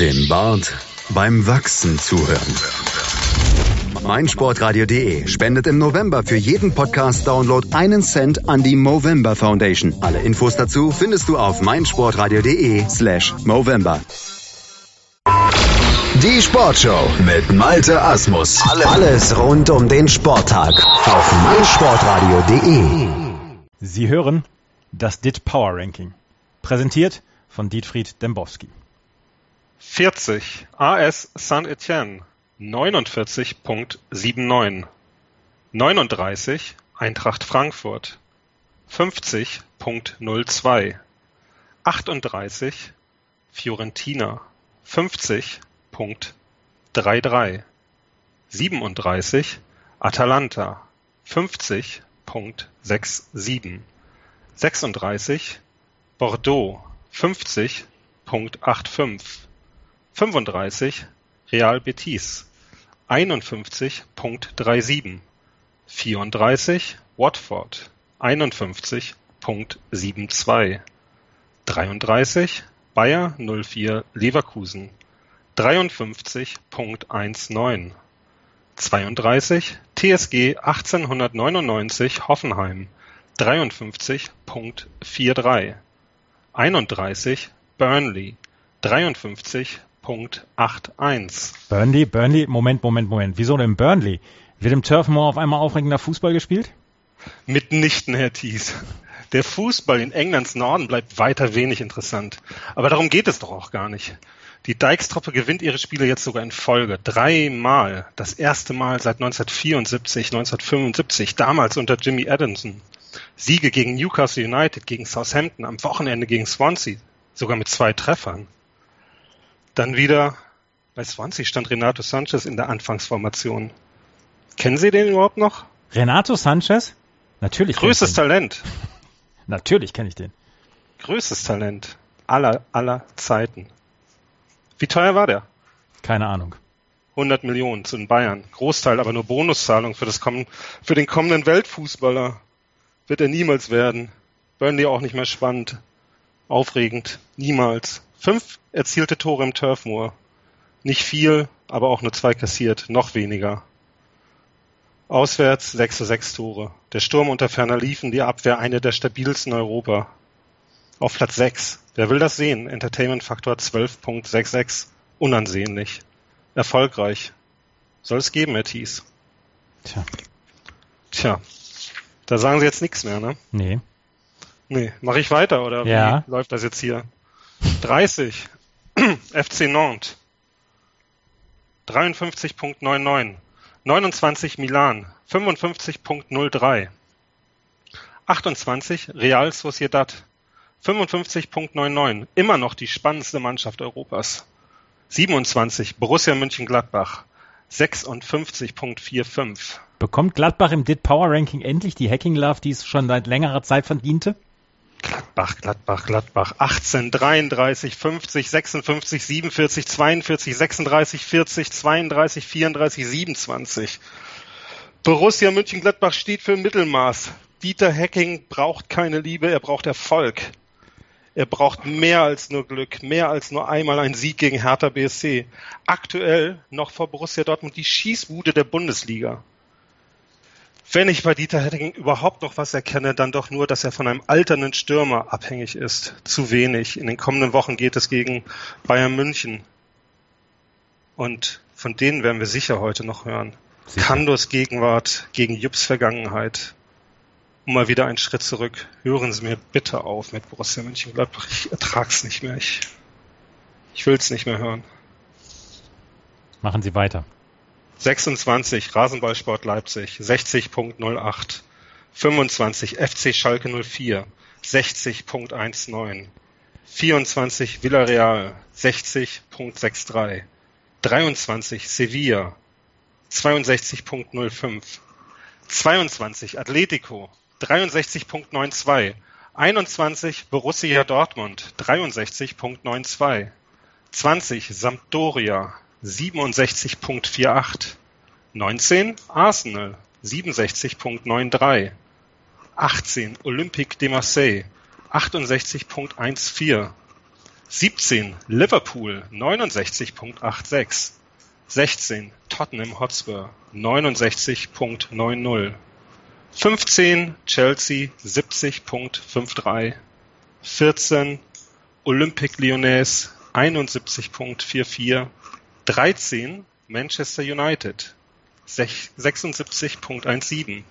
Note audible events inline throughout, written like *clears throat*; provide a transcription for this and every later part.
Dem Bart beim Wachsen zuhören. meinsportradio.de spendet im November für jeden Podcast-Download einen Cent an die Movember Foundation. Alle Infos dazu findest du auf meinsportradio.de slash Movember. Die Sportshow mit Malte Asmus. Alles rund um den Sporttag auf meinsportradio.de. Sie hören das DIT Power Ranking. Präsentiert von Dietfried Dembowski. 40 AS Saint-Etienne 49.79 39 Eintracht Frankfurt. 50.02 38 Fiorentina. 50.33 37 Atalanta. 50.67 36 Bordeaux. 50.85 35 Real Betis 51.37 34 Watford 51.72 33 Bayer 04 Leverkusen 53.19 32 TSG 1899 Hoffenheim 53.43 31 Burnley 53.81 Burnley, Burnley, Moment, Moment, Moment. Wieso denn Burnley? Wird im Turf Moor auf einmal aufregender Fußball gespielt? Mitnichten, Herr Thies. Der Fußball in Englands Norden bleibt weiter wenig interessant. Aber darum geht es doch auch gar nicht. Die Dijkstruppe gewinnt ihre Spiele jetzt sogar in Folge. Dreimal. Das erste Mal seit 1974, 1975, damals unter Jimmy Adamson. Siege gegen Newcastle United, gegen Southampton, am Wochenende gegen Swansea. Sogar mit zwei Treffern. Dann wieder bei Swansea stand Renato Sanchez in der Anfangsformation. Kennen Sie den überhaupt noch? Renato Sanchez? Natürlich. Größtes. Talent. *laughs* Natürlich kenne ich den. Größtes Talent aller, aller Zeiten. Wie teuer war der? Keine Ahnung. 100 Millionen zu den Bayern. Großteil aber nur Bonuszahlung für, das kommen, für den kommenden Weltfußballer. Wird er niemals werden. Burnley auch nicht mehr spannend. Aufregend. Niemals. Fünf erzielte Tore im Turf Moor. Nicht viel, aber auch nur zwei kassiert. Noch weniger. Auswärts sechs zu sechs Tore. Der Sturm unter Ferner Liefen, die Abwehr eine der stabilsten Europa. Auf Platz 6. Wer will das sehen? Entertainment Faktor 12.66. Unansehnlich. Erfolgreich. Soll es geben, Herr Thies. Tja, Tja, da sagen Sie jetzt nichts mehr, ne? nee. Nee, mache ich weiter oder Ja. wie läuft das jetzt hier? 30. *clears throat* FC Nantes. 53.99. 29 Milan. 55.03. 28 Real Sociedad. 55.99. Immer noch die spannendste Mannschaft Europas. 27 Borussia Mönchengladbach. 56.45. Bekommt Gladbach im DIT Power Ranking endlich die Hacking Love, die es schon seit längerer Zeit verdiente? Gladbach, Gladbach, Gladbach. 18, 33, 50, 56, 47, 42, 36, 40, 32, 34, 27. Borussia Mönchengladbach steht für Mittelmaß. Dieter Hecking braucht keine Liebe, er braucht Erfolg. Er braucht mehr als nur Glück, mehr als nur einmal ein Sieg gegen Hertha BSC. Aktuell noch vor Borussia Dortmund die Schießbude der Bundesliga. Wenn ich bei Dieter Hecking überhaupt noch was erkenne, dann doch nur, dass er von einem alternden Stürmer abhängig ist. Zu wenig. In den kommenden Wochen geht es gegen Bayern München. Und von denen werden wir sicher heute noch hören. Sicher. Kandos Gegenwart gegen Jups Vergangenheit. Und mal wieder einen Schritt zurück. Hören Sie mir bitte auf mit Borussia Mönchengladbach. Ich ertrag's nicht mehr. Ich, ich will's nicht mehr hören. Machen Sie weiter. 26 Rasenballsport Leipzig 60.08 25 FC Schalke 04 60.19 24 Villarreal 60.63 23 Sevilla 62.05 22 Atletico 63.92 21 Borussia Dortmund 63.92 20 Sampdoria 67.48 19 Arsenal 67.93 18 Olympique de Marseille 68.14 17 Liverpool 69.86. 16 Tottenham Hotspur 69.90. 15 Chelsea 70.53. 14 Olympique Lyonnais 71.44. 13 Manchester United 76.17.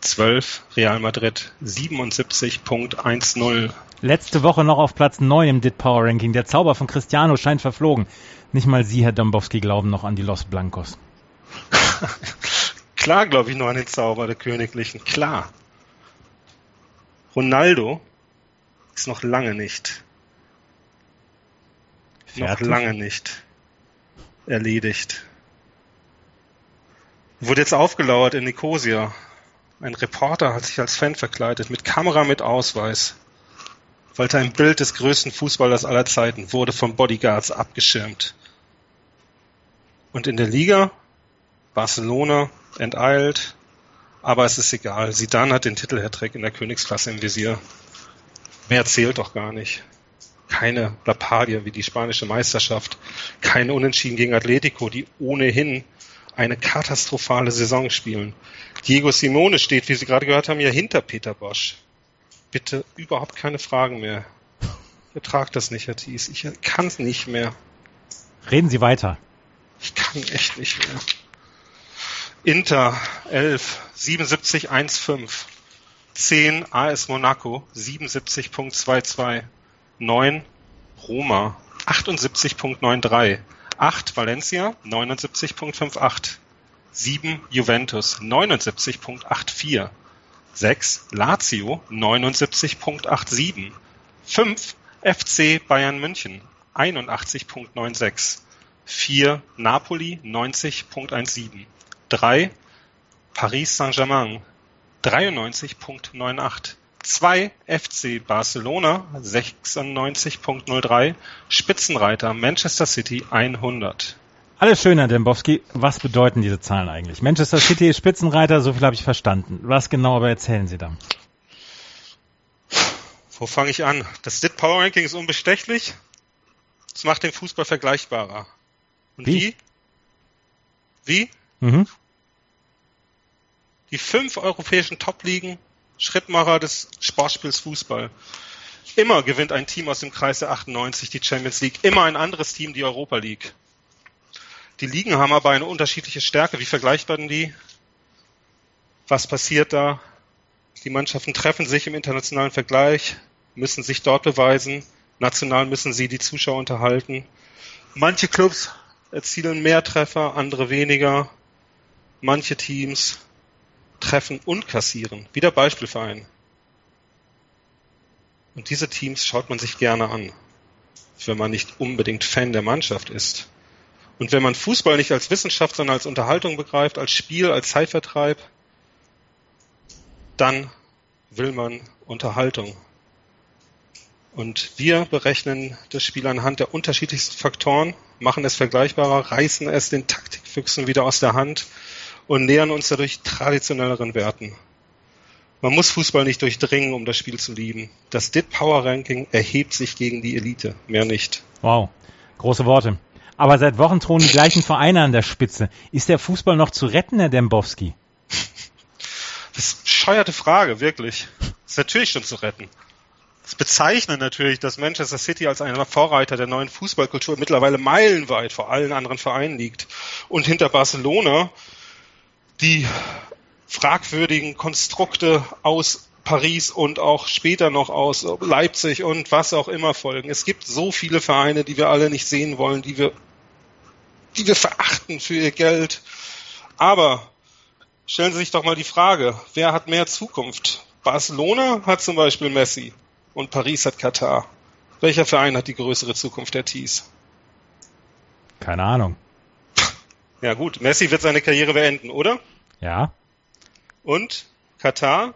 12 Real Madrid 77.10. Letzte Woche noch auf Platz 9 im DIT Power Ranking. Der Zauber von Cristiano scheint verflogen. Nicht mal Sie, Herr Dombowski, glauben noch an die Los Blancos. *laughs* Klar glaube ich noch an den Zauber der Königlichen. Klar. Ronaldo ist noch lange nicht. Fertig? Noch lange nicht erledigt. Wurde jetzt aufgelauert in Nicosia. Ein Reporter hat sich als Fan verkleidet, mit Kamera, mit Ausweis. Wollte ein Bild des größten Fußballers aller Zeiten, wurde von Bodyguards abgeschirmt. Und in der Liga Barcelona enteilt, aber es ist egal. Sidan hat den Titel-Hattrick in der Königsklasse im Visier. Mehr zählt doch gar nicht. Keine Lappalie wie die spanische Meisterschaft, keine Unentschieden gegen Atletico, die ohnehin eine katastrophale Saison spielen. Diego Simone steht, wie Sie gerade gehört haben, ja hinter Peter Bosch. Bitte überhaupt keine Fragen mehr. Ich ertrage das nicht, Herr Thies. Ich kann es nicht mehr. Reden Sie weiter. Ich kann echt nicht mehr. Inter 11, 77, 1,5. 10 AS Monaco, 77.22. 9 Roma, 78.93. 8 Valencia, 79.58. 7 Juventus, 79.84. 6 Lazio, 79.87. 5 FC Bayern München, 81.96. 4 Napoli, 90.17. 3 Paris Saint-Germain, 93.98. 2 FC Barcelona 96.03, Spitzenreiter Manchester City 100. Alles schön, Herr Dembowski. Was bedeuten diese Zahlen eigentlich? Manchester City ist Spitzenreiter, so viel habe ich verstanden. Was genau aber erzählen Sie da? Wo fange ich an? Das DIT Power Ranking ist unbestechlich. Es macht den Fußball vergleichbarer. Und wie? Wie? wie? Mhm. Die fünf europäischen Top-Ligen Schrittmacher des Sportspiels Fußball. Immer gewinnt ein Team aus dem Kreis der 98 die Champions League, immer ein anderes Team die Europa League. Die Ligen haben aber eine unterschiedliche Stärke. Wie vergleicht man die? Was passiert da? Die Mannschaften treffen sich im internationalen Vergleich, müssen sich dort beweisen. National müssen sie die Zuschauer unterhalten. Manche Clubs erzielen mehr Treffer, andere weniger. Manche Teams treffen und kassieren, wie der Beispielverein. Und diese Teams schaut man sich gerne an, wenn man nicht unbedingt Fan der Mannschaft ist. Und wenn man Fußball nicht als Wissenschaft, sondern als Unterhaltung begreift, als Spiel, als Zeitvertreib, dann will man Unterhaltung. Und wir berechnen das Spiel anhand der unterschiedlichsten Faktoren, machen es vergleichbarer, reißen es den Taktikfüchsen wieder aus der Hand und nähern uns dadurch traditionelleren Werten. Man muss Fußball nicht durchdringen, um das Spiel zu lieben. Das DIT Power Ranking erhebt sich gegen die Elite, mehr nicht. Wow, große Worte. Aber seit Wochen thronen die gleichen Vereine an der Spitze. Ist der Fußball noch zu retten, Herr Dembowski? Das ist eine bescheuerte Frage, wirklich. Das ist natürlich schon zu retten. Das bezeichnet natürlich, dass Manchester City als einer Vorreiter der neuen Fußballkultur mittlerweile meilenweit vor allen anderen Vereinen liegt und hinter Barcelona die fragwürdigen Konstrukte aus Paris und auch später noch aus Leipzig und was auch immer folgen. Es gibt so viele Vereine, die wir alle nicht sehen wollen, die wir, die wir verachten für ihr Geld. Aber stellen Sie sich doch mal die Frage, wer hat mehr Zukunft? Barcelona hat zum Beispiel Messi und Paris hat Katar. Welcher Verein hat die größere Zukunft der Tees? Keine Ahnung. Ja gut, Messi wird seine Karriere beenden, oder? Ja. Und Katar,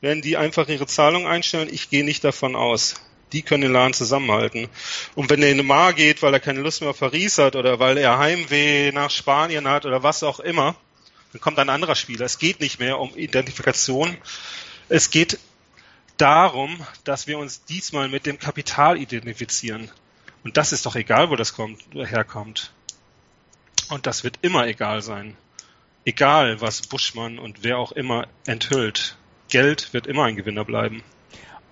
wenn die einfach ihre Zahlung einstellen, ich gehe nicht davon aus. Die können den Laden zusammenhalten. Und wenn der in Neymar geht, weil er keine Lust mehr auf Paris hat oder weil er Heimweh nach Spanien hat oder was auch immer, dann kommt ein anderer Spieler. Es geht nicht mehr um Identifikation. Es geht darum, dass wir uns diesmal mit dem Kapital identifizieren. Und das ist doch egal, wo das kommt, herkommt. Und das wird immer egal sein. Egal, was Buschmann und wer auch immer enthüllt. Geld wird immer ein Gewinner bleiben.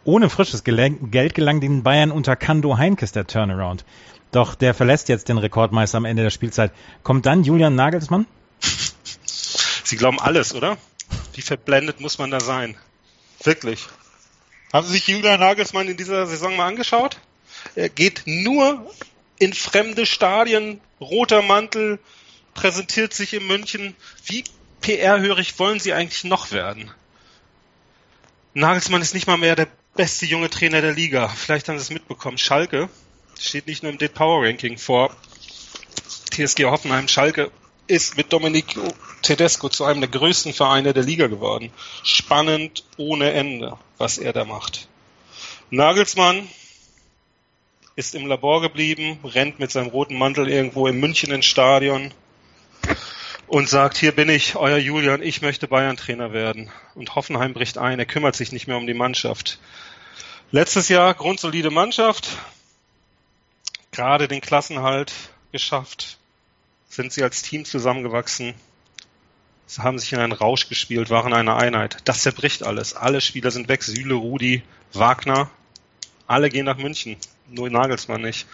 Ohne frisches Geld gelang den Bayern unter Kando Heinkes der Turnaround. Doch der verlässt jetzt den Rekordmeister am Ende der Spielzeit. Kommt dann Julian Nagelsmann? Sie glauben alles, oder? Wie verblendet muss man da sein? Wirklich. Haben Sie sich Julian Nagelsmann in dieser Saison mal angeschaut? Er geht nur in fremde Stadien, roter Mantel, präsentiert sich in München. Wie PR-hörig wollen Sie eigentlich noch werden? Nagelsmann ist nicht mal mehr der beste junge Trainer der Liga. Vielleicht haben Sie es mitbekommen. Schalke steht nicht nur im Dead Power Ranking vor TSG Hoffenheim. Schalke ist mit Domenico Tedesco zu einem der größten Vereine der Liga geworden. Spannend ohne Ende, was er da macht. Nagelsmann ist im Labor geblieben, rennt mit seinem roten Mantel irgendwo in München ins Stadion und sagt, hier bin ich, euer Julian, ich möchte Bayern-Trainer werden. Und Hoffenheim bricht ein, er kümmert sich nicht mehr um die Mannschaft. Letztes Jahr grundsolide Mannschaft, gerade den Klassenhalt geschafft, sind sie als Team zusammengewachsen, sie haben sich in einen Rausch gespielt, waren eine Einheit. Das zerbricht alles. Alle Spieler sind weg. Süle, Rudi, Wagner, alle gehen nach München. Nur Nagelsmann nicht.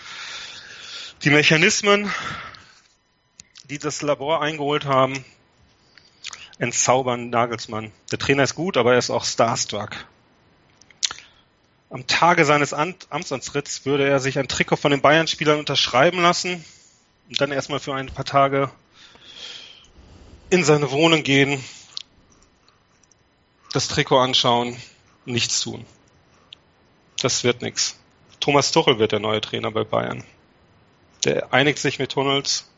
Die Mechanismen, die das Labor eingeholt haben, entzaubern Nagelsmann. Der Trainer ist gut, aber er ist auch starstruck. Am Tage seines Amtsantritts würde er sich ein Trikot von den Bayern-Spielern unterschreiben lassen und dann erstmal für ein paar Tage in seine Wohnung gehen, das Trikot anschauen, nichts tun. Das wird nichts. Thomas Tuchel wird der neue Trainer bei Bayern. Der einigt sich mit Tunnels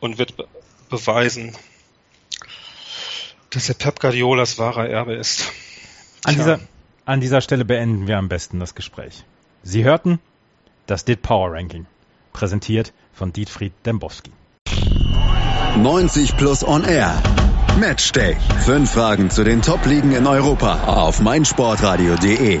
und wird be beweisen, dass er Pep Guardiolas wahrer Erbe ist. An dieser, an dieser Stelle beenden wir am besten das Gespräch. Sie hörten das DIT Power Ranking, präsentiert von Dietfried Dembowski. 90 Plus On Air. Matchday. Fünf Fragen zu den Top-Ligen in Europa auf meinsportradio.de.